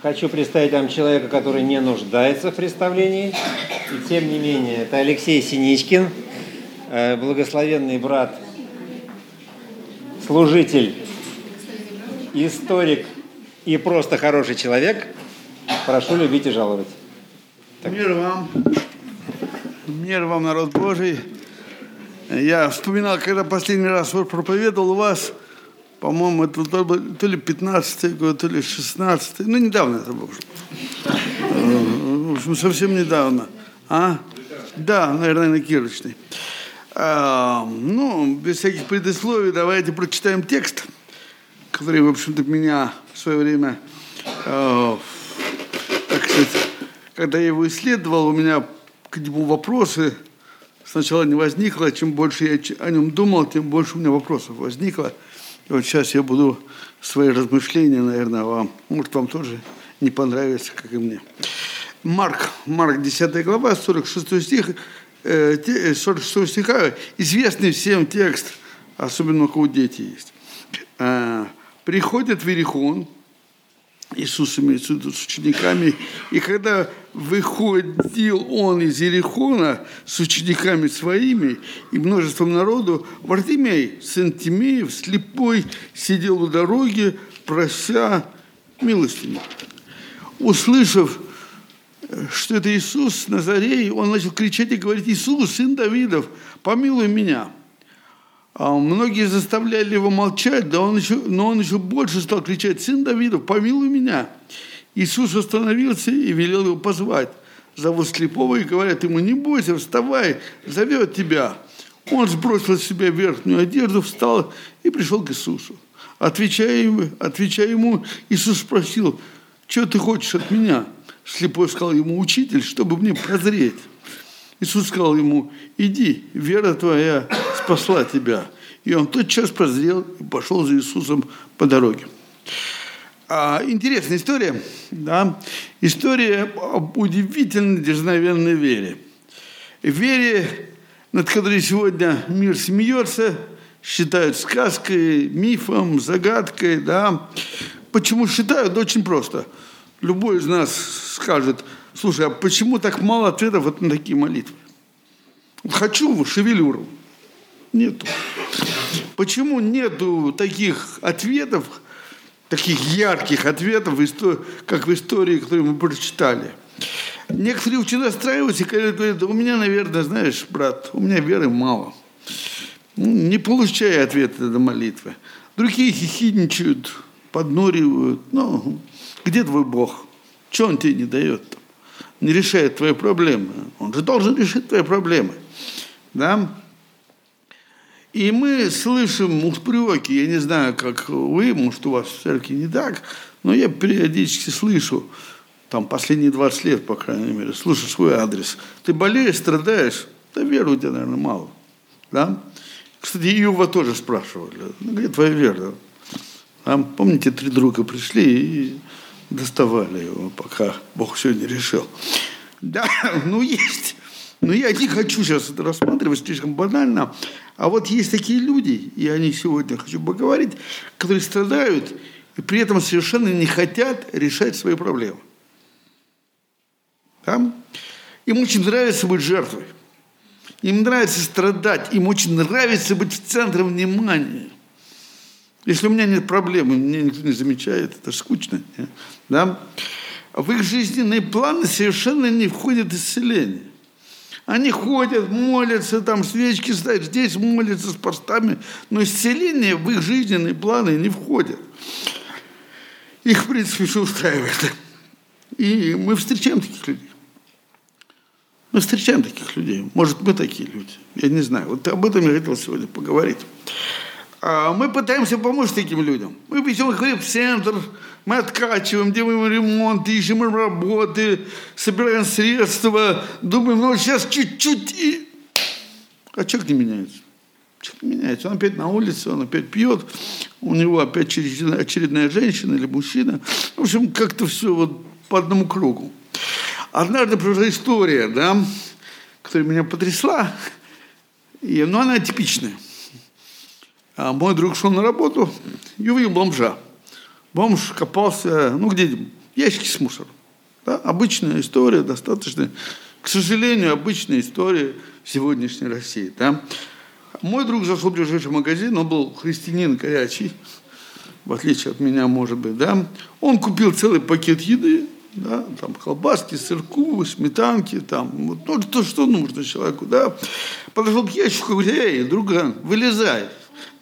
Хочу представить вам человека, который не нуждается в представлении. И тем не менее, это Алексей Синичкин, э, благословенный брат, служитель, историк и просто хороший человек. Прошу любить и жаловать. Так. Мир вам. Мир вам, народ Божий. Я вспоминал, когда последний раз проповедовал у вас, по-моему, это то ли 15 год, то ли 16 ну, недавно это было. В общем, совсем недавно. А? Да, наверное, на Кирочной. А, ну, без всяких предисловий, давайте прочитаем текст, который, в общем-то, меня в свое время, э, так сказать, когда я его исследовал, у меня к нему вопросы сначала не возникло, чем больше я о нем думал, тем больше у меня вопросов возникло. И вот сейчас я буду свои размышления, наверное, вам, может, вам тоже не понравится, как и мне. Марк, Марк 10 глава, 46 стих, 46 э, стиха, известный всем текст, особенно у кого дети есть. Э, Приходит в Иисус имеется в виду с учениками. И когда выходил он из Ерехона с учениками своими и множеством народу, Вартимей, сын Тимеев, слепой, сидел у дороги, прося милостыню. Услышав, что это Иисус Назарей, он начал кричать и говорить, Иисус, сын Давидов, помилуй меня. А многие заставляли его молчать, да он еще, но он еще больше стал кричать, «Сын Давидов, помилуй меня!» Иисус остановился и велел его позвать. Зовут слепого и говорят ему, «Не бойся, вставай, зовет тебя». Он сбросил с себя верхнюю одежду, встал и пришел к Иисусу. Отвечая ему, отвечая ему Иисус спросил, «Что ты хочешь от меня?» Слепой сказал ему, «Учитель, чтобы мне прозреть». Иисус сказал ему, иди, вера твоя спасла тебя. И он тотчас прозрел и пошел за Иисусом по дороге. А, интересная история, да? История об удивительной дерзновенной вере. Вере, над которой сегодня мир смеется, считают сказкой, мифом, загадкой, да? Почему считают? Да очень просто. Любой из нас скажет, слушай, а почему так мало ответов вот на такие молитвы? Хочу шевелюру. Нету. Почему нету таких ответов, таких ярких ответов, как в истории, которую мы прочитали? Некоторые очень расстраиваются и говорят, у меня, наверное, знаешь, брат, у меня веры мало. Ну, не получая ответа на молитвы. Другие хихидничают, поднуривают. Ну, где твой Бог? Что он тебе не дает? Не решает твои проблемы. Он же должен решить твои проблемы. Да? И мы слышим упреки, я не знаю, как вы, может, у вас в церкви не так, но я периодически слышу, там последние 20 лет, по крайней мере, слышу свой адрес. Ты болеешь, страдаешь, да веры у тебя, наверное, мало. Да? Кстати, Иова тоже спрашивали, где твоя вера? Там, помните, три друга пришли и доставали его, пока Бог все не решил. Да, ну есть но я не хочу сейчас это рассматривать слишком банально. А вот есть такие люди, и они сегодня хочу поговорить, которые страдают и при этом совершенно не хотят решать свои проблемы. Да? Им очень нравится быть жертвой. Им нравится страдать, им очень нравится быть в центре внимания. Если у меня нет проблемы, меня никто не замечает, это скучно. Да? В их жизненные планы совершенно не входит исцеление. Они ходят, молятся, там свечки ставят, здесь молятся с постами, но исцеление в их жизненные планы не входит. Их, в принципе, все устраивает. И мы встречаем таких людей. Мы встречаем таких людей. Может, мы такие люди. Я не знаю. Вот об этом я хотел сегодня поговорить. А мы пытаемся помочь таким людям. Мы везем их в центр, мы откачиваем, делаем ремонт, ищем работы, собираем средства, думаем, ну сейчас чуть-чуть и... А человек не меняется. Человек не меняется. Он опять на улице, он опять пьет, у него опять очередная женщина или мужчина. В общем, как-то все вот по одному кругу. Однажды произошла история, да, которая меня потрясла, и, но она типичная – а мой друг шел на работу и увидел бомжа. Бомж копался, ну где, ящики с мусором. Да? Обычная история, достаточно, к сожалению, обычная история сегодняшней России. Да? Мой друг зашел в ближайший магазин, он был христианин горячий, в отличие от меня, может быть, да. Он купил целый пакет еды, да, там колбаски, сырку, сметанки, там, вот, ну, то, что нужно человеку, да. Подошел к ящику, говорит, эй, друган, вылезай,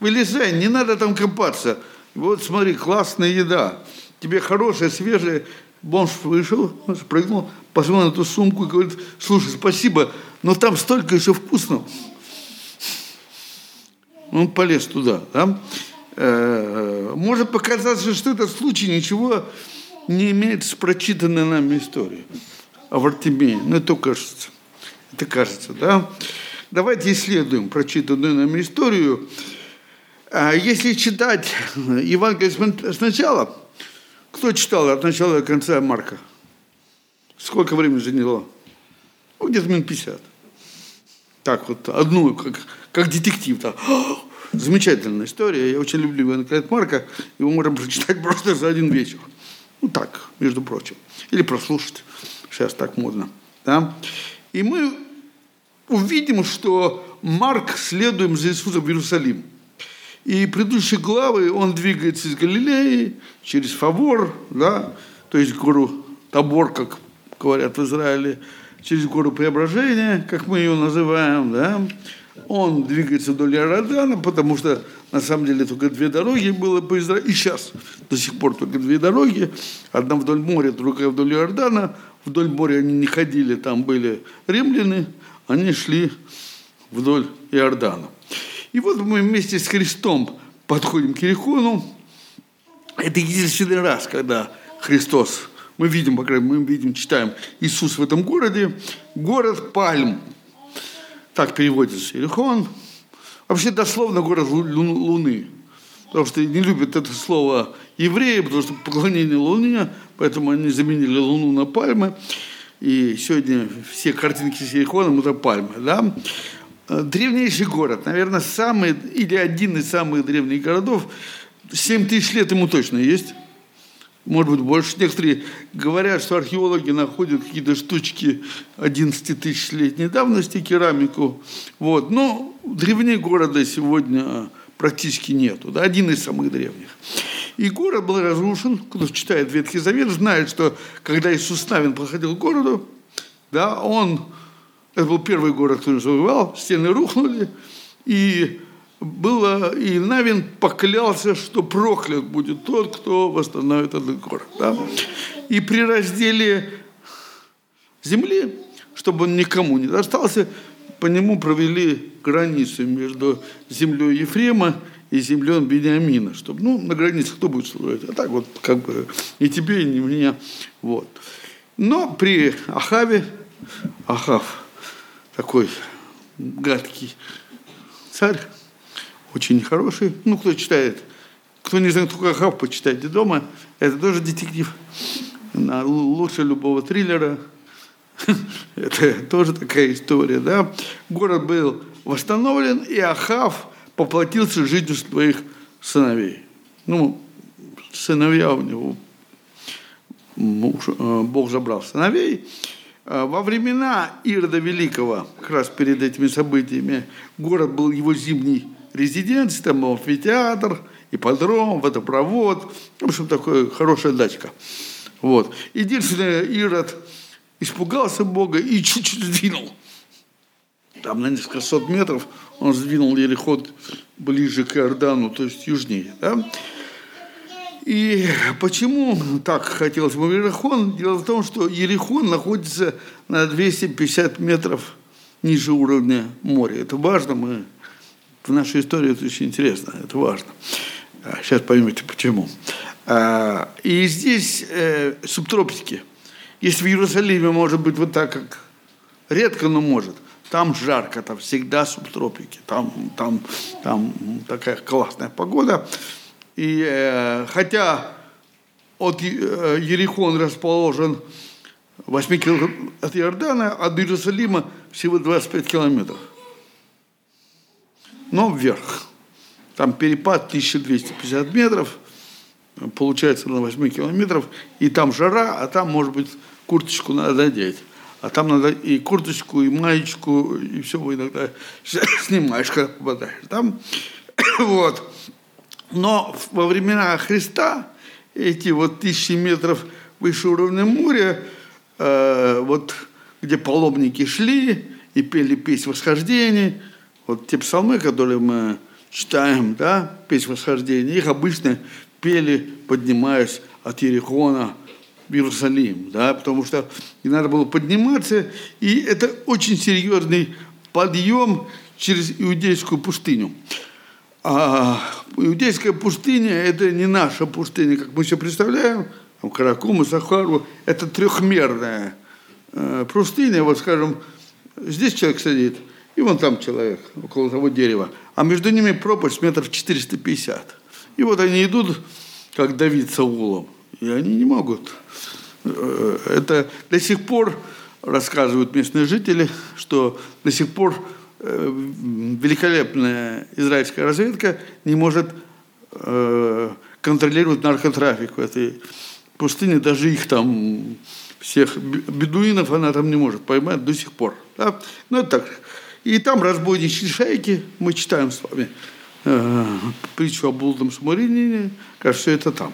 вылезай, не надо там копаться. Вот смотри, классная еда, тебе хорошая, свежая. Бомж вышел, спрыгнул, посмотрел на эту сумку и говорит, слушай, спасибо, но там столько еще вкусного. Он полез туда, да. Э, может показаться, что этот случай ничего не имеет с прочитанной нами историей о Вартимее. Но это кажется. Это кажется, да? Давайте исследуем прочитанную нами историю. А если читать Евангелие сначала, кто читал от начала до конца Марка? Сколько времени заняло? Ну, где-то минут 50. Так вот, одну, как, как детектив. Так. Замечательная история. Я очень люблю Ивана Марка. Его можно прочитать просто за один вечер. Ну так, между прочим. Или прослушать. Сейчас так модно. Да? И мы увидим, что Марк следуем за Иисусом в Иерусалим. И предыдущие главы он двигается из Галилеи через Фавор, да, то есть гору Табор, как говорят в Израиле, через гору Преображения, как мы ее называем, да, он двигается вдоль Иордана, потому что на самом деле только две дороги было по Израилю. И сейчас до сих пор только две дороги. Одна вдоль моря, другая вдоль Иордана. Вдоль моря они не ходили, там были римляне. Они шли вдоль Иордана. И вот мы вместе с Христом подходим к Ерехону. Это единственный раз, когда Христос, мы видим, по крайней мере, мы видим, читаем Иисус в этом городе, город Пальм, так переводится Иерихон. Вообще дословно город Луны. Потому что не любят это слово евреи, потому что поклонение Луне, поэтому они заменили Луну на пальмы. И сегодня все картинки с Ерихоном – это пальмы. Да? Древнейший город, наверное, самый или один из самых древних городов. 7 тысяч лет ему точно есть может быть, больше. Некоторые говорят, что археологи находят какие-то штучки 11 тысячелетней давности, керамику. Вот. Но древней города сегодня практически нету. Да? Один из самых древних. И город был разрушен. Кто читает Ветхий Завет, знает, что когда Иисус Навин подходил к городу, да, он, это был первый город, который завоевал, стены рухнули, и было, и Навин поклялся, что проклят будет тот, кто восстановит этот город. Да? И при разделе земли, чтобы он никому не достался, по нему провели границу между землей Ефрема и землей Бениамина, чтобы, ну, на границе кто будет строить, а так вот, как бы, ни тебе, ни мне, вот. Но при Ахаве, Ахав, такой гадкий царь, очень хороший. Ну, кто читает, кто не знает, кто Ахав, почитайте дома. Это тоже детектив. Лучше любого триллера. Это тоже такая история, да. Город был восстановлен, и Ахав поплатился жизнью своих сыновей. Ну, сыновья у него, э, Бог забрал сыновей. А во времена Ирода Великого, как раз перед этими событиями, город был его зимний резиденция, там амфитеатр, ипподром, водопровод. В общем, такая хорошая дачка. Вот. Единственное, Ирод испугался Бога и чуть-чуть сдвинул. Там на несколько сот метров он сдвинул Ерехон ближе к Иордану, то есть южнее. Да? И почему так хотелось бы Ерехон? Дело в том, что Ерехон находится на 250 метров ниже уровня моря. Это важно, мы в нашей истории это очень интересно, это важно. Сейчас а, поймете почему. А, и здесь э, субтропики. Если в Иерусалиме может быть вот так, как редко, но может, там жарко, там всегда субтропики, там, там, там такая классная погода. И э, хотя от э, Ерихон расположен 8 километров от Иордана, а от Иерусалима всего 25 километров но вверх. Там перепад 1250 метров, получается на 8 километров, и там жара, а там, может быть, курточку надо надеть. А там надо и курточку, и маечку, и все иногда снимаешь, когда попадаешь. Там, вот. Но во времена Христа эти вот тысячи метров выше уровня моря, э, вот где паломники шли и пели песнь восхождений, вот те псалмы, которые мы читаем, да, песнь восхождения, их обычно пели, поднимаясь от Ерехона в Иерусалим, да, потому что и надо было подниматься, и это очень серьезный подъем через иудейскую пустыню. А иудейская пустыня – это не наша пустыня, как мы себе представляем, там Каракум и Сахару, это трехмерная э, пустыня, вот скажем, здесь человек сидит, и вон там человек, около того дерева, а между ними пропасть метров 450. И вот они идут, как Давид Саулом, и они не могут. Э, это до сих пор, рассказывают местные жители, что до сих пор великолепная израильская разведка не может э, контролировать наркотрафик в этой пустыне, даже их там, всех бедуинов она там не может поймать до сих пор. Да? Ну, это так. И там разбойничьи шайки, мы читаем с вами э, притчу о блудном самарянине, кажется, все это там.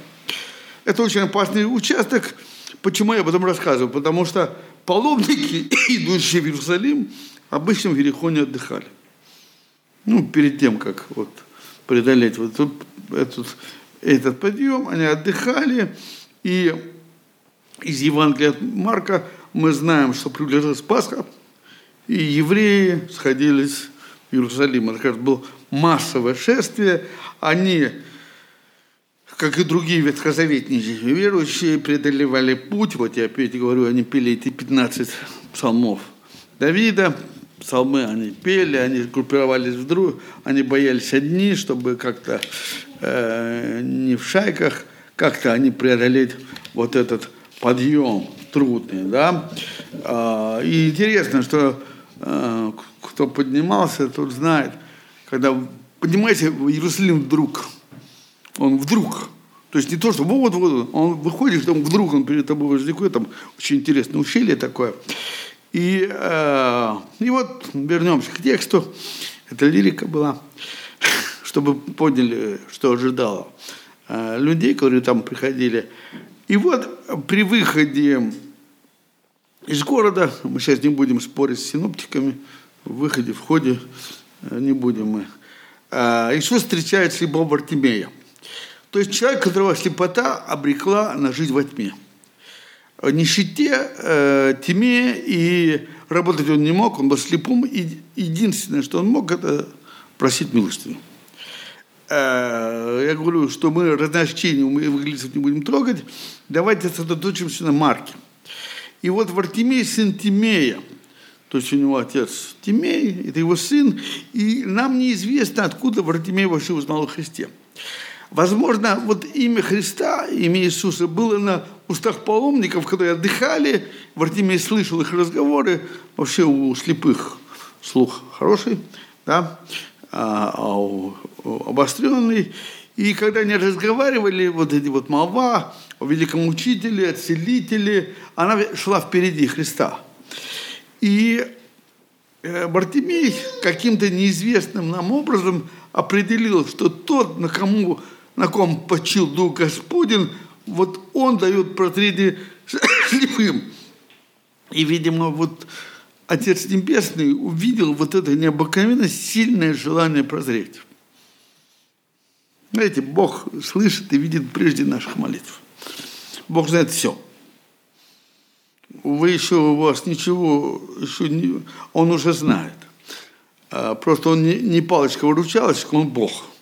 Это очень опасный участок. Почему я об этом рассказываю? Потому что паломники, идущие в Иерусалим, обычно в Ерехоне отдыхали. Ну, перед тем, как вот преодолеть вот этот, этот подъем, они отдыхали, и из Евангелия от Марка мы знаем, что приближалась Пасха, и евреи сходились в Иерусалим. Это, кажется, было массовое шествие. Они, как и другие ветхозаветники верующие, преодолевали путь. Вот я опять говорю, они пели эти 15 псалмов Давида, псалмы они пели, они группировались в друг, они боялись одни, чтобы как-то э, не в шайках, как-то они преодолеть вот этот подъем трудный, да. А, и интересно, что э, кто поднимался, тот знает, когда поднимаете в Иерусалим вдруг, он вдруг, то есть не то, что вот, вот, он выходит, там вдруг он перед тобой возникает, там очень интересное ущелье такое, и, э, и вот вернемся к тексту. Это лирика была, чтобы поняли, что ожидало э, людей, которые там приходили. И вот при выходе из города, мы сейчас не будем спорить с синоптиками, в выходе, в ходе э, не будем мы. Э, Иисус встречает слепого Бартимея. То есть человек, которого слепота обрекла на жизнь во тьме нищете, э, тьме, и работать он не мог, он был слепым, и единственное, что он мог, это просить милостыню. Э, я говорю, что мы разночтение мы евангелистов не будем трогать, давайте сосредоточимся на Марке. И вот Вартимей, сын Тимея, то есть у него отец Тимей, это его сын, и нам неизвестно, откуда Вартимей вообще узнал о Христе. Возможно, вот имя Христа, имя Иисуса было на устах паломников, которые отдыхали, Вартимей слышал их разговоры, вообще у слепых слух хороший, да, а, а у, обостренный. И когда они разговаривали, вот эти вот молва о великом учителе, о целителе, она шла впереди Христа. И э, Бартимей каким-то неизвестным нам образом определил, что тот, на кому на ком почил Дух Господень, вот он дает прозрение слепым. И, видимо, вот Отец Небесный увидел вот это необыкновенно сильное желание прозреть. Знаете, Бог слышит и видит прежде наших молитв. Бог знает все. Вы еще, у вас ничего, еще не, он уже знает. А, просто он не, не палочка-выручалочка, он Бог –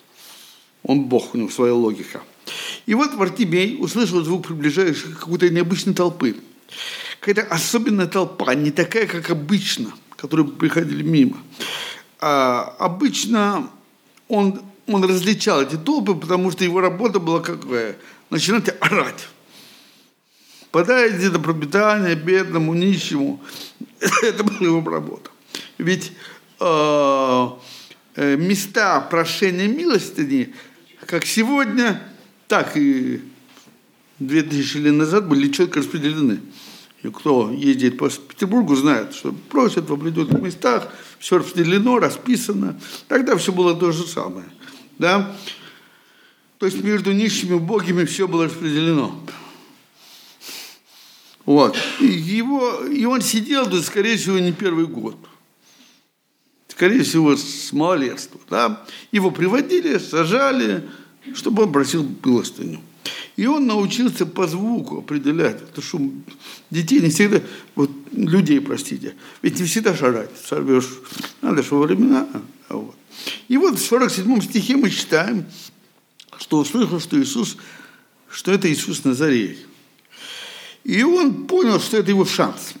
он Бог, у него своя логика. И вот Вартимей услышал звук приближающей какой-то необычной толпы. Какая-то особенная толпа, не такая, как обычно, которые приходили мимо. А обычно он, он различал эти толпы, потому что его работа была какая? Начинать орать. Подайте на пропитание бедному, нищему. Это была его работа. Ведь э, э места прошения милостыни как сегодня, так и 2000 лет назад были четко распределены. И кто ездит по Петербургу, знает, что просят в определенных местах, все распределено, расписано. Тогда все было то же самое. Да? То есть между нищими и убогими все было распределено. Вот. И, его, и он сидел тут, скорее всего, не первый год. Скорее всего, с малолетства. Да? Его приводили, сажали, чтобы он просил милостыню. И он научился по звуку определять. Это шум детей не всегда, вот людей, простите, ведь не всегда шарать, сорвешь. Надо, что времена. А вот. И вот в 47 стихе мы читаем, что услышал, что Иисус, что это Иисус Назарей. И он понял, что это его шанс.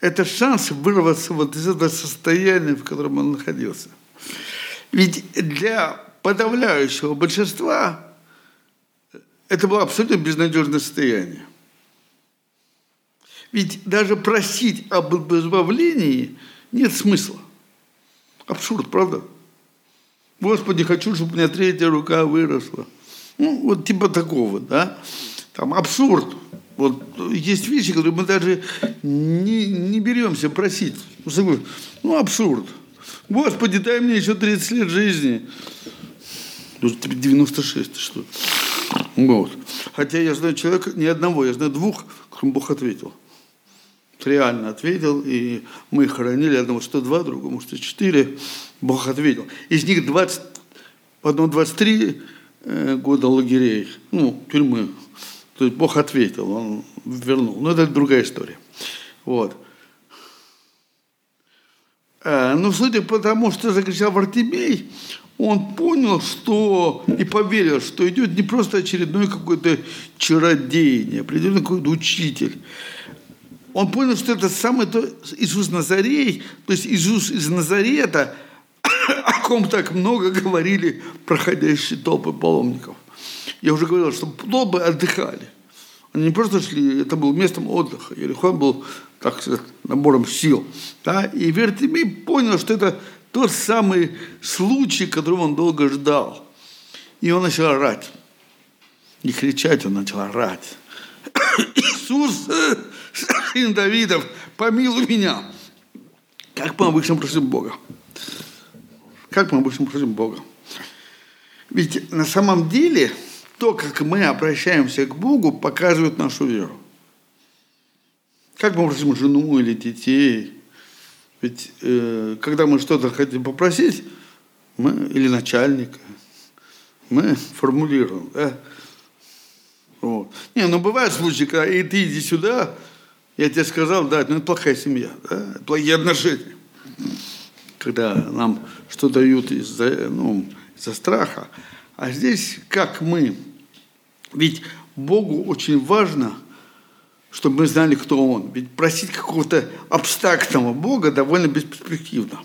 Это шанс вырваться вот из этого состояния, в котором он находился. Ведь для подавляющего большинства это было абсолютно безнадежное состояние. Ведь даже просить об избавлении нет смысла. Абсурд, правда? Господи, хочу, чтобы у меня третья рука выросла. Ну, вот типа такого, да? Там абсурд. Вот есть вещи, которые мы даже не, не беремся просить. Ну, абсурд. Господи, дай мне еще 30 лет жизни. 96, что вот. Хотя я знаю человека, не одного, я знаю двух, которым Бог ответил. Реально ответил, и мы хоронили одного 102, другому 104, Бог ответил. Из них 20, одного 23 э, года лагерей, ну, тюрьмы. То есть Бог ответил, он вернул. Но это другая история. Вот. Э, но судя по тому, что закричал Вартимей, он понял, что и поверил, что идет не просто очередной какой-то чародей, не определенный какой-то учитель. Он понял, что это самый то Иисус Назарей, то есть Иисус из Назарета, о ком так много говорили проходящие толпы паломников. Я уже говорил, что толпы отдыхали. Они не просто шли, это был местом отдыха. Ерихон был, так сказать, набором сил. Да? И Вертимей понял, что это тот самый случай, которого он долго ждал. И он начал орать. Не кричать, он начал орать. Иисус, сын Давидов, помилуй меня. Как мы обычно просим Бога? Как мы обычно просим Бога? Ведь на самом деле то, как мы обращаемся к Богу, показывает нашу веру. Как мы просим жену или детей, ведь э, когда мы что-то хотим попросить, мы, или начальника, мы формулируем, да? Вот. Не, ну бывают случаи, когда и ты иди сюда, я тебе сказал, да, ну это плохая семья, да, плохие отношения. Когда нам что дают из-за ну, из страха. А здесь как мы? Ведь Богу очень важно – чтобы мы знали, кто он. Ведь просить какого-то абстрактного Бога довольно бесперспективно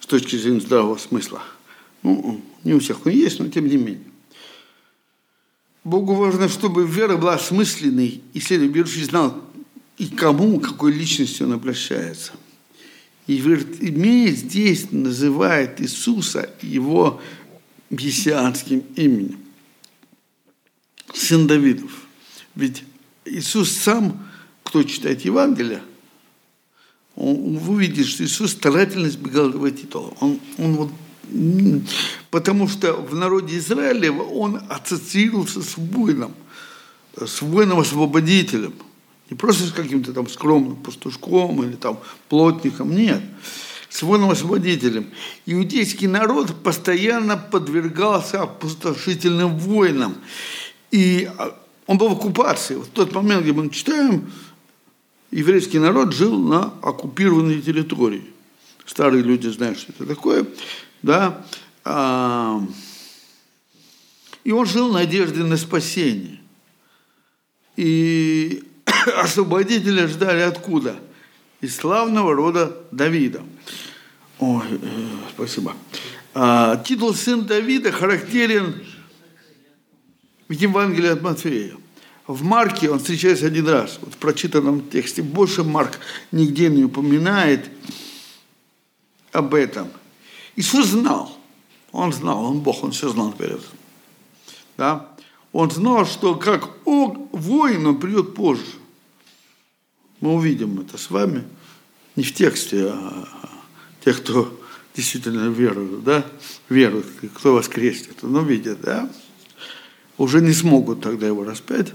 с точки зрения здравого смысла. Ну, не у всех он есть, но тем не менее. Богу важно, чтобы вера была осмысленной, и следующий знал, и кому, какой личностью он обращается. И Вертимей здесь называет Иисуса его мессианским именем. Сын Давидов. Ведь Иисус сам, кто читает Евангелие, он, вы увидите, что Иисус старательно избегал этого титула. Он, он вот, потому что в народе Израиля он ассоциировался с воином, с воином-освободителем. Не просто с каким-то там скромным пастушком или там плотником, нет. С воином-освободителем. Иудейский народ постоянно подвергался опустошительным войнам. И он был в оккупации. В тот момент, где мы читаем, еврейский народ жил на оккупированной территории. Старые люди знают, что это такое. Да? А, и он жил надеждой на спасение. И освободителя ждали откуда? Из славного рода Давида. Ой, э, спасибо. А, титул «Сын Давида» характерен в Евангелии от Матфея. В Марке он встречается один раз, вот в прочитанном тексте. Больше Марк нигде не упоминает об этом. Иисус знал, он знал, он Бог, он все знал наперед. Да? Он знал, что как воин он придет позже. Мы увидим это с вами. Не в тексте, а тех, кто действительно веруют, да, веруют, кто воскреснет, но видят, да, уже не смогут тогда его распять,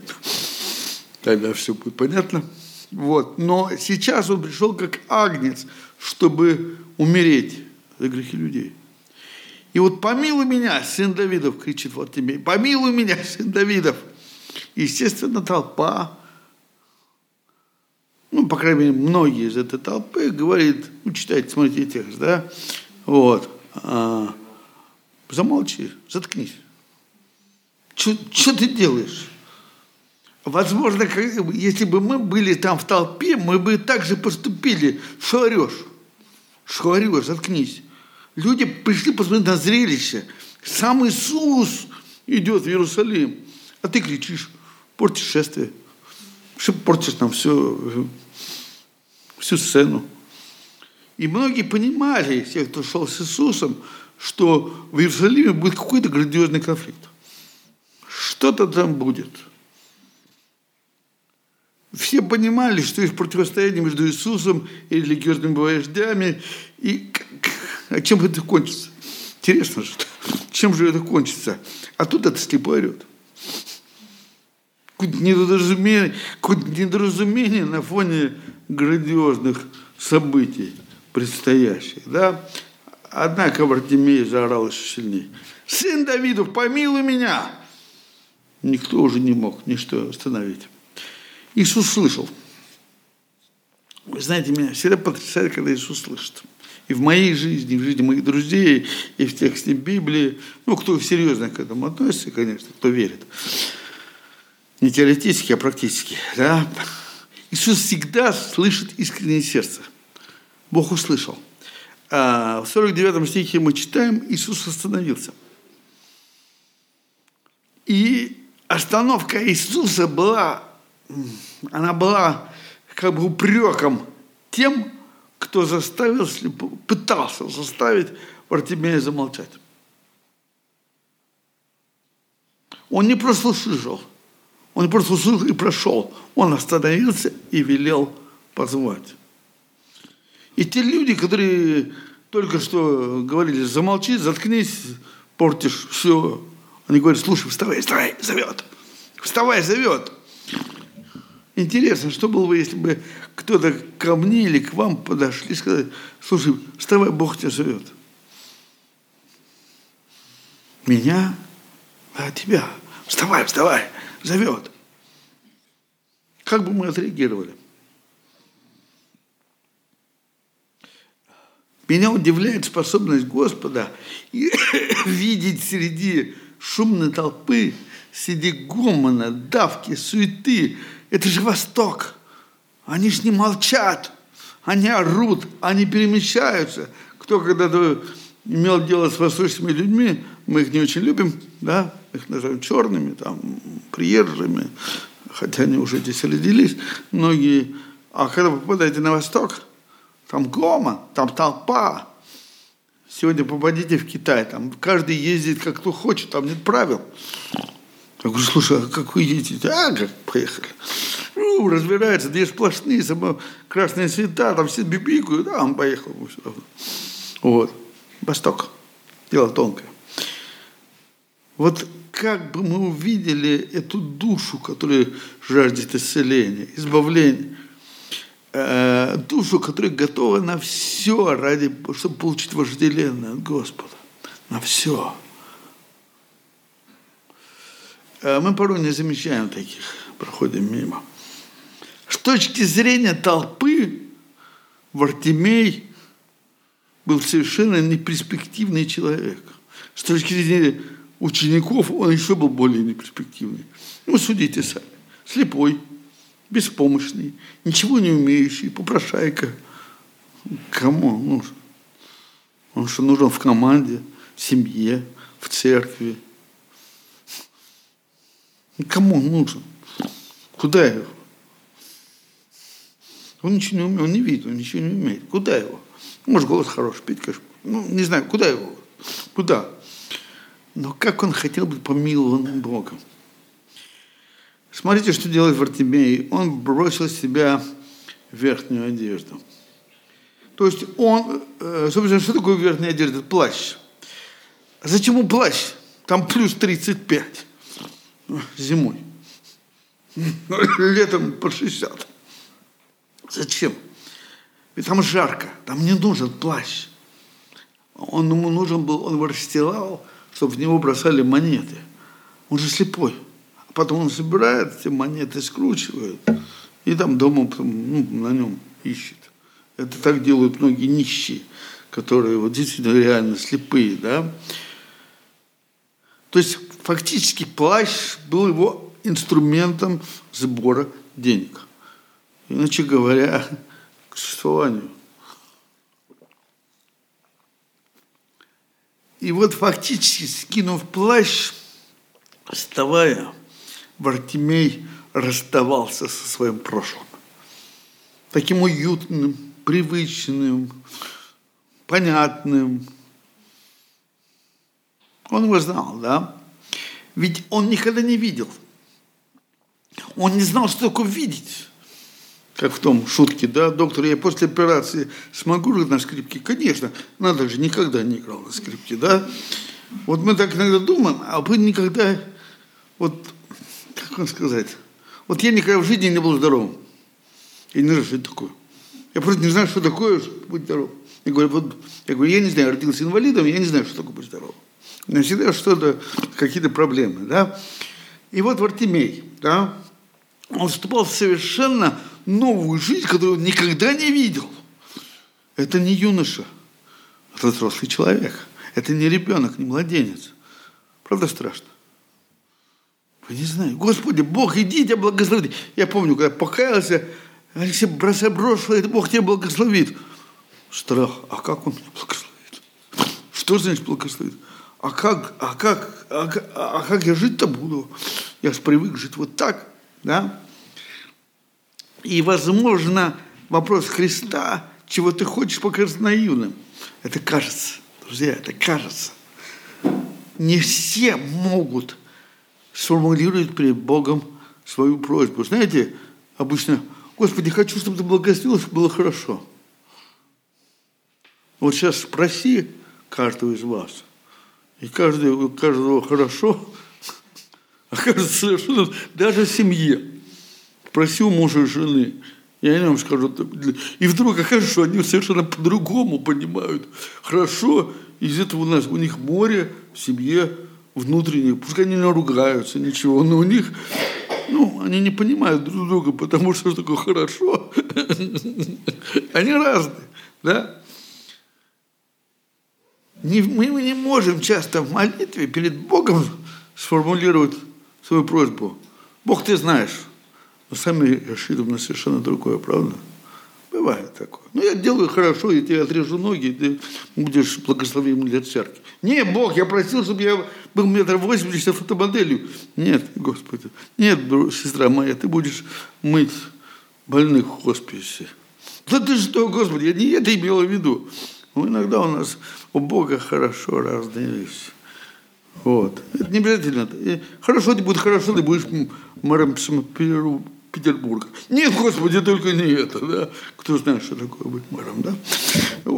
тогда все будет понятно. Вот. Но сейчас он пришел как агнец, чтобы умереть за грехи людей. И вот помилуй меня, сын Давидов, кричит вот тебе, помилуй меня, сын Давидов. Естественно, толпа, ну, по крайней мере, многие из этой толпы говорит, ну, читайте, смотрите текст, да, вот, а, замолчи, заткнись. Что ты делаешь? Возможно, если бы мы были там в толпе, мы бы так же поступили. Что орешь? Что орешь? Заткнись. Люди пришли посмотреть на зрелище. Сам Иисус идет в Иерусалим, а ты кричишь, портишь шествие. Что портишь нам все, всю сцену. И многие понимали, те, кто шел с Иисусом, что в Иерусалиме будет какой-то грандиозный конфликт. Что-то там будет. Все понимали, что есть противостояние между Иисусом и религиозными вождями, и а чем это кончится? Интересно же, чем же это кончится? А тут это слепой орет. Какое-то недоразумение, какое недоразумение на фоне грандиозных событий предстоящих. Да? Однако Вартимей заорал еще сильнее. «Сын Давидов, помилуй меня!» Никто уже не мог ничто остановить. Иисус слышал. Вы знаете, меня всегда потрясает, когда Иисус слышит и в моей жизни, и в жизни моих друзей, и в тексте Библии. Ну, кто серьезно к этому относится, конечно, кто верит. Не теоретически, а практически. Да? Иисус всегда слышит искреннее сердце. Бог услышал. А в 49 стихе мы читаем, Иисус остановился. И остановка Иисуса была, она была как бы упреком тем, кто заставил, пытался заставить Вартимея замолчать. Он не просто услышал, он просто услышал и прошел. Он остановился и велел позвать. И те люди, которые только что говорили, замолчи, заткнись, портишь все. Они говорят, слушай, вставай, вставай, зовет. Вставай, зовет. Интересно, что было бы, если бы кто-то ко мне или к вам подошли и сказали, слушай, вставай, Бог тебя зовет. Меня? А тебя? Вставай, вставай, зовет. Как бы мы отреагировали? Меня удивляет способность Господа видеть среди шумной толпы, среди гомона, давки, суеты, это же Восток. Они же не молчат. Они орут, они перемещаются. Кто когда-то имел дело с восточными людьми, мы их не очень любим, да, их называем черными, там, приезжими, хотя они уже здесь родились, многие. А когда вы попадаете на Восток, там гомон, там толпа. Сегодня попадите в Китай, там каждый ездит как кто хочет, там нет правил. Я говорю, слушай, а как вы едете? А, как поехали. Ну, разбирается, две сплошные, само, красные цвета, там все бибикают, а он поехал. Вот. Восток. Дело тонкое. Вот как бы мы увидели эту душу, которая жаждет исцеления, избавления, э, душу, которая готова на все ради, чтобы получить вожделенное от Господа. На все. Э, мы порой не замечаем таких, проходим мимо. С точки зрения толпы, Вартимей был совершенно неперспективный человек. С точки зрения учеников он еще был более неперспективный. Ну, судите сами. Слепой, беспомощный, ничего не умеющий, попрошайка. Кому он нужен? Он что нужен в команде, в семье, в церкви – Кому он нужен? Куда его? Он ничего не умеет, он не видит, он ничего не умеет. Куда его? Может, голос хороший, петь, конечно. Ну, не знаю, куда его? Куда? Но как он хотел быть помилованным Богом? Смотрите, что делает Вартимей. Он бросил с себя верхнюю одежду. То есть он, э, собственно, что такое верхняя одежда? Плащ. Зачем ему плащ? Там плюс 35 зимой. Летом по 60. Зачем? Ведь там жарко, там не нужен плащ. Он ему нужен был, он его расстилал, чтобы в него бросали монеты. Он же слепой. Потом он собирает эти монеты, скручивает, и там дома ну, на нем ищет. Это так делают многие нищие, которые вот действительно реально слепые, да. То есть фактически плащ был его инструментом сбора денег. Иначе говоря, к существованию. И вот фактически, скинув плащ, вставая, Вартимей расставался со своим прошлым. Таким уютным, привычным, понятным. Он его знал, да? Ведь он никогда не видел. Он не знал, что такое видеть. Как в том шутке, да, доктор, я после операции смогу играть на скрипке? Конечно, надо же, никогда не играл на скрипке, да. Вот мы так иногда думаем, а вы никогда, вот, как вам сказать, вот я никогда в жизни не был здоровым. Я не знаю, что это такое. Я просто не знаю, что такое быть здоровым. Я говорю, вот, я говорю, я не знаю, родился инвалидом, я не знаю, что такое быть здоровым. У меня всегда что-то, какие-то проблемы, да. И вот Вартимей, да, он вступал в совершенно новую жизнь, которую он никогда не видел. Это не юноша, это взрослый человек. Это не ребенок, не младенец. Правда страшно? Не знаете. Господи, Бог, иди тебя благословит. Я помню, когда покаялся, Алексей, бросай брошь, Бог тебя благословит. Страх. А как он меня благословит? Что значит благословит? А как, а как, а, а как я жить-то буду? Я же привык жить вот так, да? И, возможно, вопрос Христа, чего ты хочешь, покажется наивным. Это кажется, друзья, это кажется. Не все могут сформулировать перед Богом свою просьбу. Знаете, обычно, Господи, хочу, чтобы ты благословил, чтобы было хорошо. Вот сейчас спроси каждого из вас, и каждый, каждого хорошо, окажется совершенно, даже семье – Спроси у мужа и жены. Я им скажу. И вдруг окажется, что они совершенно по-другому понимают. Хорошо, из этого у нас, у них море в семье внутренних. Пускай они не ругаются, ничего, но у них, ну, они не понимают друг друга, потому что такое хорошо. Они разные, да? Не, мы не можем часто в молитве перед Богом сформулировать свою просьбу. Бог, ты знаешь, но сами рассчитываем на совершенно другое, правда? Бывает такое. Ну, я делаю хорошо, я тебе отрежу ноги, и ты будешь благословим для церкви. Не, Бог, я просил, чтобы я был метр восемьдесят фотомоделью. Нет, Господи. Нет, сестра моя, ты будешь мыть больных в хосписе. Да ты что, Господи, я не это имел в виду. Но иногда у нас у Бога хорошо разные вещи. Вот. Это не обязательно. Хорошо, ты будет хорошо, ты будешь мэром Петербурга. Нет, Господи, только не это, да. Кто знает, что такое быть мэром, да.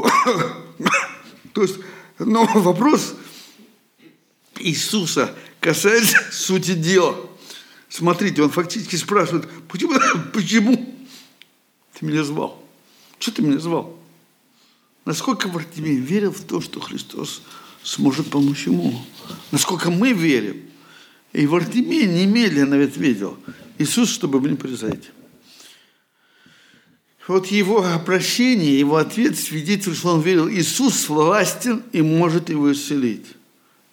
То есть, но вопрос Иисуса касается сути дела. Смотрите, он фактически спрашивает, почему, почему ты меня звал? Что ты меня звал? Насколько Вартимей верил в то, что Христос сможет помочь ему? Насколько мы верим? И Вартимей немедленно ответил – Иисус, чтобы мне призойти. Вот его обращение, его ответ свидетельствует, что он верил, Иисус властен и может его исцелить.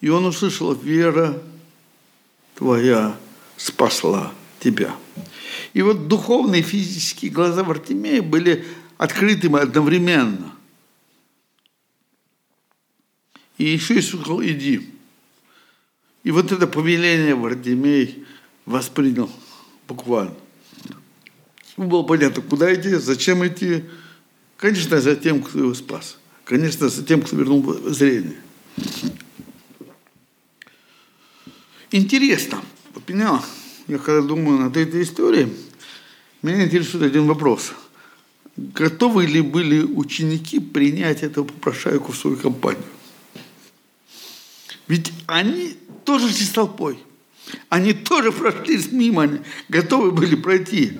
И он услышал, вера твоя спасла тебя. И вот духовные и физические глаза Вартимея были открытыми одновременно. И еще Иисус сказал, иди. И вот это повеление Вартимей воспринял – буквально. Ну, было понятно, куда идти, зачем идти. Конечно, за тем, кто его спас. Конечно, за тем, кто вернул зрение. Интересно, поняла? я когда думаю над этой историей, меня интересует один вопрос. Готовы ли были ученики принять этого попрошайку в свою компанию? Ведь они тоже с толпой. Они тоже прошли мимо, они готовы были пройти.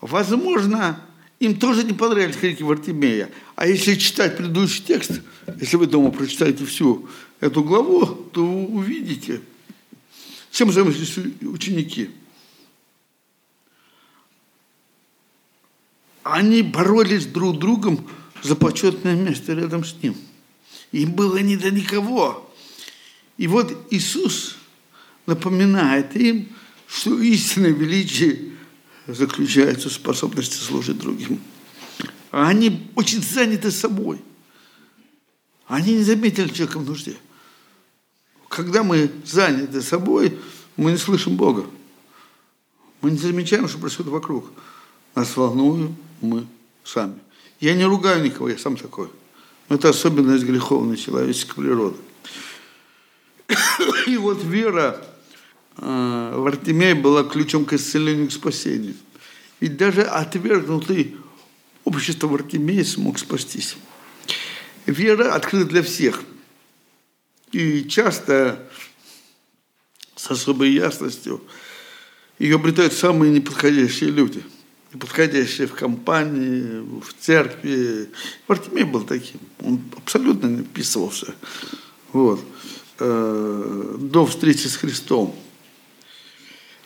Возможно, им тоже не понравились крики Вартимея. А если читать предыдущий текст, если вы дома прочитаете всю эту главу, то вы увидите, чем занимались ученики. Они боролись друг с другом за почетное место рядом с ним. Им было не до никого. И вот Иисус напоминает им, что истинное величие заключается в способности служить другим. А они очень заняты собой. Они не заметили человека в нужде. Когда мы заняты собой, мы не слышим Бога. Мы не замечаем, что происходит вокруг. Нас волнуем мы сами. Я не ругаю никого, я сам такой. Но это особенность греховной человеческой природы. И вот вера э, в Артемия была ключом к исцелению, к спасению. Ведь даже отвергнутый общество Артемия смог спастись. Вера открыта для всех. И часто с особой ясностью ее обретают самые неподходящие люди. Неподходящие в компании, в церкви. Бартимей был таким. Он абсолютно не вписывался. Вот. Э, до встречи с Христом.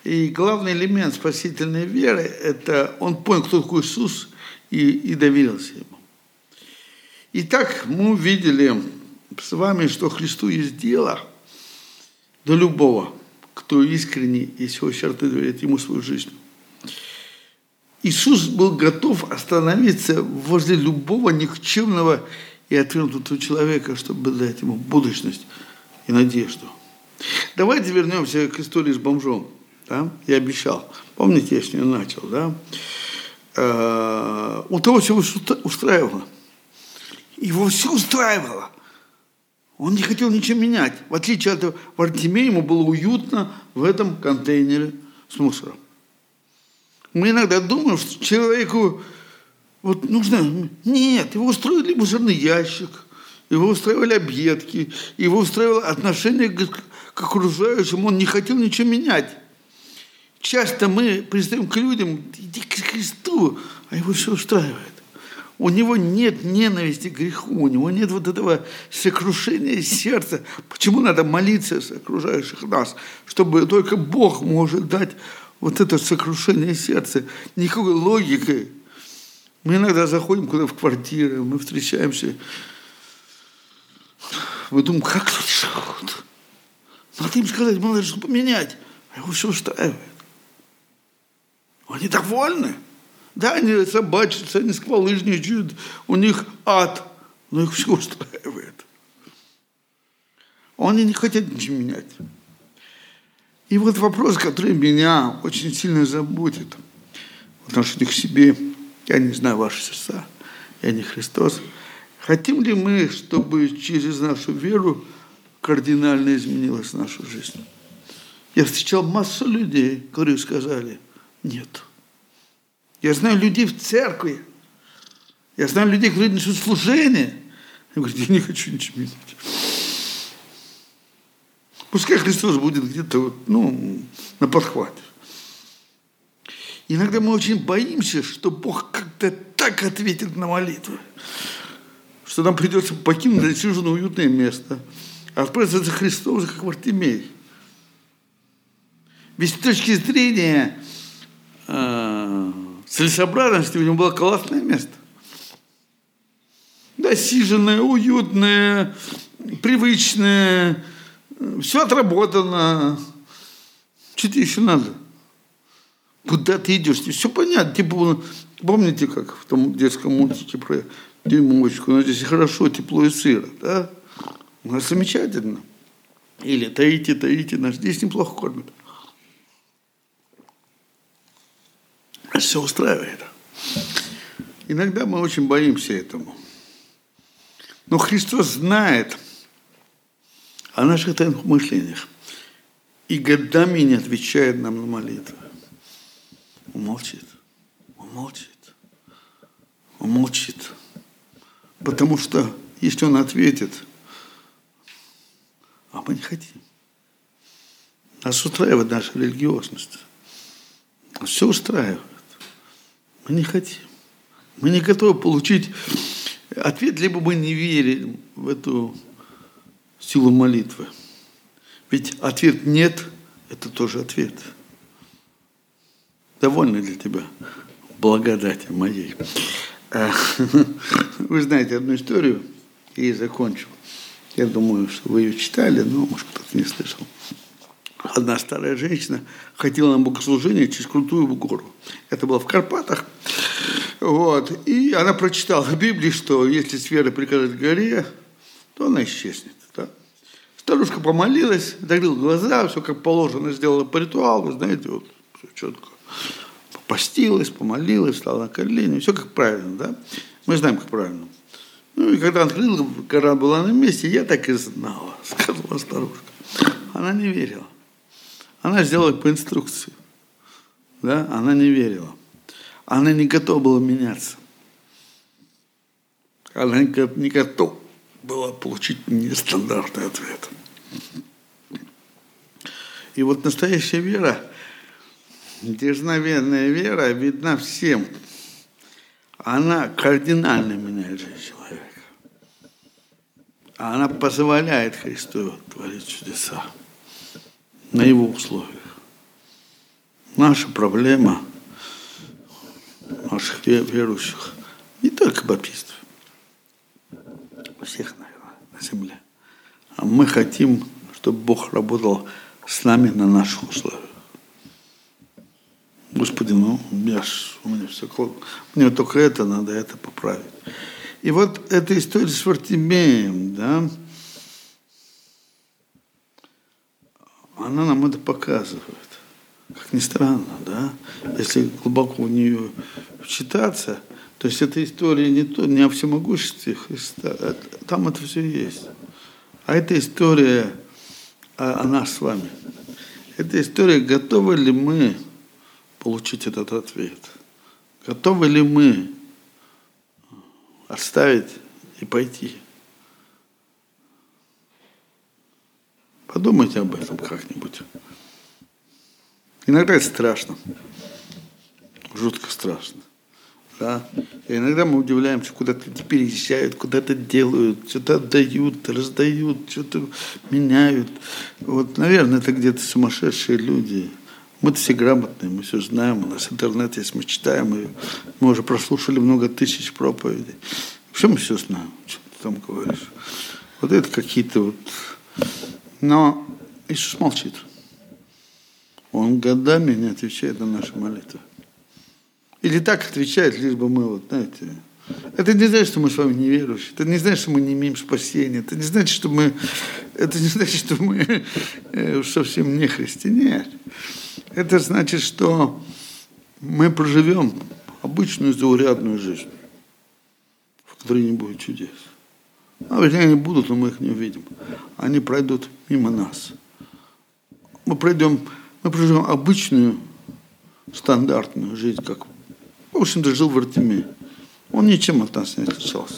И главный элемент спасительной веры – это он понял, кто такой Иисус, и, и доверился ему. Итак, мы увидели с вами, что Христу есть дело до любого, кто искренне и всего сердца доверяет ему свою жизнь. Иисус был готов остановиться возле любого никчемного и отвергнутого человека, чтобы дать ему будущность и надежду. Давайте вернемся к истории с бомжом. Да? Я обещал. Помните, я с нее начал. Да? Э, у того все устраивало. Его все устраивало. Он не хотел ничего менять. В отличие от Вартимея, ему было уютно в этом контейнере с мусором. Мы иногда думаем, что человеку вот нужно... Нет, его устроили мусорный ящик, его устраивали объедки, его устраивало отношение к, окружающим, он не хотел ничего менять. Часто мы пристаем к людям, иди к Христу, а его все устраивает. У него нет ненависти к греху, у него нет вот этого сокрушения сердца. Почему надо молиться с окружающих нас? Чтобы только Бог может дать вот это сокрушение сердца. Никакой логики. Мы иногда заходим куда в квартиру, мы встречаемся. Мы думаем, как тут живут? Надо им сказать, надо что поменять. А его все устраивает. Они довольны. Да, они собачатся, они сквалыжничают, у них ад, но их все устраивает. Они не хотят ничего менять. И вот вопрос, который меня очень сильно заботит в отношении к себе, я не знаю ваши сердца, я не Христос, хотим ли мы, чтобы через нашу веру кардинально изменилась наша жизнь? Я встречал массу людей, которые сказали, нет – я знаю людей в церкви. Я знаю людей, которые несут служение. Я говорю, я не хочу ничего менять. Пускай Христос будет где-то вот, ну, на подхвате. Иногда мы очень боимся, что Бог как-то так ответит на молитвы, что нам придется покинуть отсюженное уютное место, а отправиться за Христом, как Вартимей. Ведь с точки зрения э, целесообразности у него было классное место. Досиженное, уютное, привычное, все отработано. Что тебе еще надо? Куда ты идешь? Все понятно. Типа, помните, как в том детском мультике про дюймовочку? Ну, здесь хорошо, тепло и сыро. Да? У нас замечательно. Или таите, таите, нас здесь неплохо кормят. Нас все устраивает. Иногда мы очень боимся этому. Но Христос знает о наших тайных мышлениях. и годами не отвечает нам на молитвы. Он молчит. Он молчит. Он молчит. Потому что если он ответит, а мы не хотим. Нас устраивает наша религиозность. Все устраивает. Мы не хотим. Мы не готовы получить ответ, либо мы не верим в эту силу молитвы. Ведь ответ «нет» – это тоже ответ. Довольно для тебя благодати моей. А, вы знаете одну историю, и закончу. Я думаю, что вы ее читали, но, может, кто-то не слышал. Одна старая женщина ходила на богослужение через крутую гору. Это было в Карпатах. Вот. И она прочитала в Библии, что если с верой приказать горе, то она исчезнет. Да? Старушка помолилась, закрыла глаза, все как положено, сделала по ритуалу, знаете, вот все четко. Постилась, помолилась, встала на колени, все как правильно, да? Мы знаем, как правильно. Ну и когда открыла, гора была на месте, я так и знала, сказала старушка. Она не верила. Она сделала по инструкции. Да? Она не верила. Она не готова была меняться. Она не готова была получить нестандартный ответ. И вот настоящая вера, дерзновенная вера видна всем. Она кардинально меняет жизнь человека. Она позволяет Христу творить чудеса на его условиях. Наша проблема наших верующих, не только баптистов, всех, наверное, на земле. А мы хотим, чтобы Бог работал с нами на наших условиях. Господи, ну, я ж, у меня все, мне только это надо, это поправить. И вот эта история с Вартимеем, да, она нам это показывает. Как ни странно, да? Если глубоко в нее вчитаться, то есть эта история не, то, не о всемогуществе Христа, это, там это все есть. А эта история о, о нас с вами. Эта история, готовы ли мы получить этот ответ? Готовы ли мы оставить и пойти? Подумайте об этом как-нибудь. Иногда это страшно. Жутко страшно. Да? И иногда мы удивляемся, куда-то переезжают, куда-то делают, что-то отдают, раздают, что-то меняют. Вот, наверное, это где-то сумасшедшие люди. Мы все грамотные, мы все знаем, у нас интернет есть, мы читаем ее. Мы уже прослушали много тысяч проповедей. Все мы все знаем, что ты там говоришь. Вот это какие-то вот но Иисус молчит. Он годами не отвечает на наши молитвы. Или так отвечает, лишь бы мы, вот, знаете, это не значит, что мы с вами неверующие. Это не значит, что мы не имеем спасения. Это не значит, что мы, это не значит, что мы э, совсем не христи. Нет. Это значит, что мы проживем обычную заурядную жизнь, в которой не будет чудес. А вернее, они будут, но мы их не увидим. Они пройдут мимо нас. Мы пройдем, мы проживем обычную, стандартную жизнь, как, в общем-то, жил в Артеме. Он ничем от нас не отличался.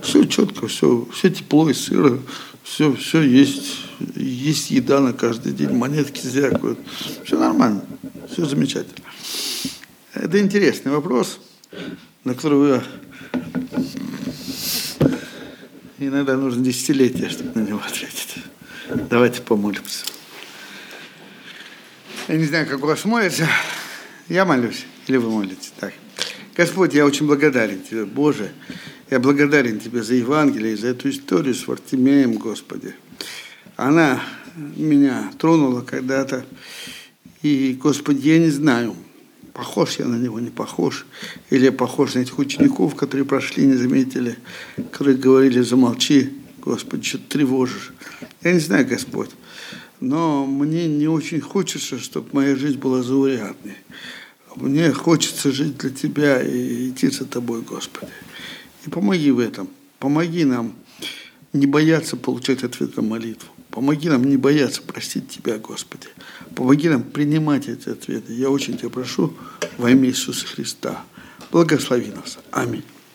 Все четко, все, все тепло и сыро, все, все есть, есть еда на каждый день, монетки звякают. Все нормально, все замечательно. Это интересный вопрос, на который вы Иногда нужно десятилетия, чтобы на него ответить. Давайте помолимся. Я не знаю, как у вас молится. Я молюсь, или вы молитесь. Так. Господь, я очень благодарен Тебе, Боже. Я благодарен Тебе за Евангелие, за эту историю с Вартимеем, Господи. Она меня тронула когда-то. И, Господи, я не знаю, похож я на него, не похож, или я похож на этих учеников, которые прошли, не заметили, которые говорили, замолчи, Господи, что ты тревожишь. Я не знаю, Господь, но мне не очень хочется, чтобы моя жизнь была заурядной. Мне хочется жить для Тебя и идти за Тобой, Господи. И помоги в этом. Помоги нам не бояться получать ответ на молитву. Помоги нам не бояться простить Тебя, Господи. Помоги нам принимать эти ответы. Я очень Тебя прошу во имя Иисуса Христа. Благослови нас. Аминь.